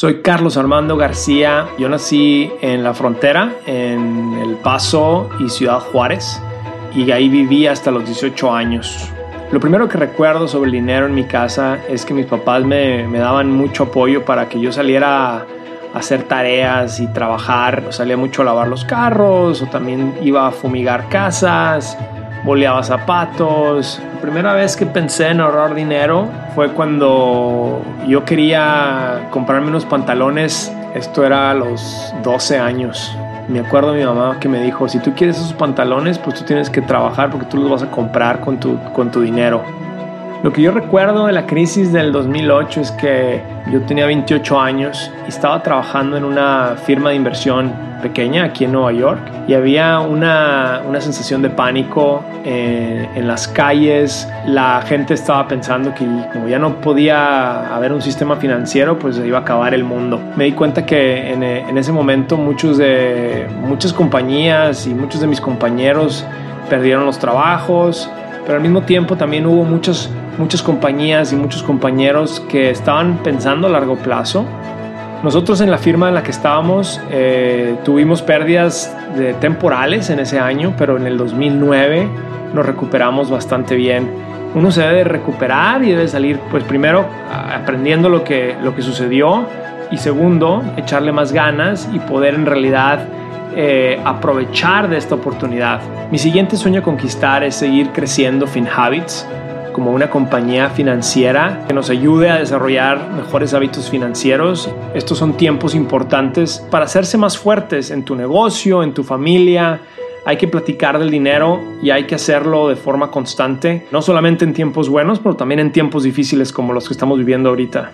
Soy Carlos Armando García. Yo nací en la frontera, en El Paso y Ciudad Juárez, y ahí viví hasta los 18 años. Lo primero que recuerdo sobre el dinero en mi casa es que mis papás me, me daban mucho apoyo para que yo saliera a hacer tareas y trabajar. Salía mucho a lavar los carros o también iba a fumigar casas, boleaba zapatos. La primera vez que pensé en ahorrar dinero fue cuando yo quería comprarme unos pantalones. Esto era a los 12 años. Me acuerdo de mi mamá que me dijo, si tú quieres esos pantalones, pues tú tienes que trabajar porque tú los vas a comprar con tu, con tu dinero. Lo que yo recuerdo de la crisis del 2008 es que yo tenía 28 años y estaba trabajando en una firma de inversión pequeña aquí en Nueva York y había una, una sensación de pánico en, en, las calles. La gente estaba pensando que como ya no podía haber un sistema financiero, pues iba a acabar el mundo. Me di cuenta que en, en ese momento muchos de, muchas compañías y muchos de mis compañeros perdieron los trabajos, pero al mismo tiempo también hubo muchos muchas compañías y muchos compañeros que estaban pensando a largo plazo. Nosotros en la firma en la que estábamos eh, tuvimos pérdidas de temporales en ese año, pero en el 2009 nos recuperamos bastante bien. Uno se debe recuperar y debe salir, pues primero aprendiendo lo que, lo que sucedió y segundo, echarle más ganas y poder en realidad eh, aprovechar de esta oportunidad. Mi siguiente sueño a conquistar es seguir creciendo FinHabits como una compañía financiera que nos ayude a desarrollar mejores hábitos financieros. Estos son tiempos importantes para hacerse más fuertes en tu negocio, en tu familia. Hay que platicar del dinero y hay que hacerlo de forma constante, no solamente en tiempos buenos, pero también en tiempos difíciles como los que estamos viviendo ahorita.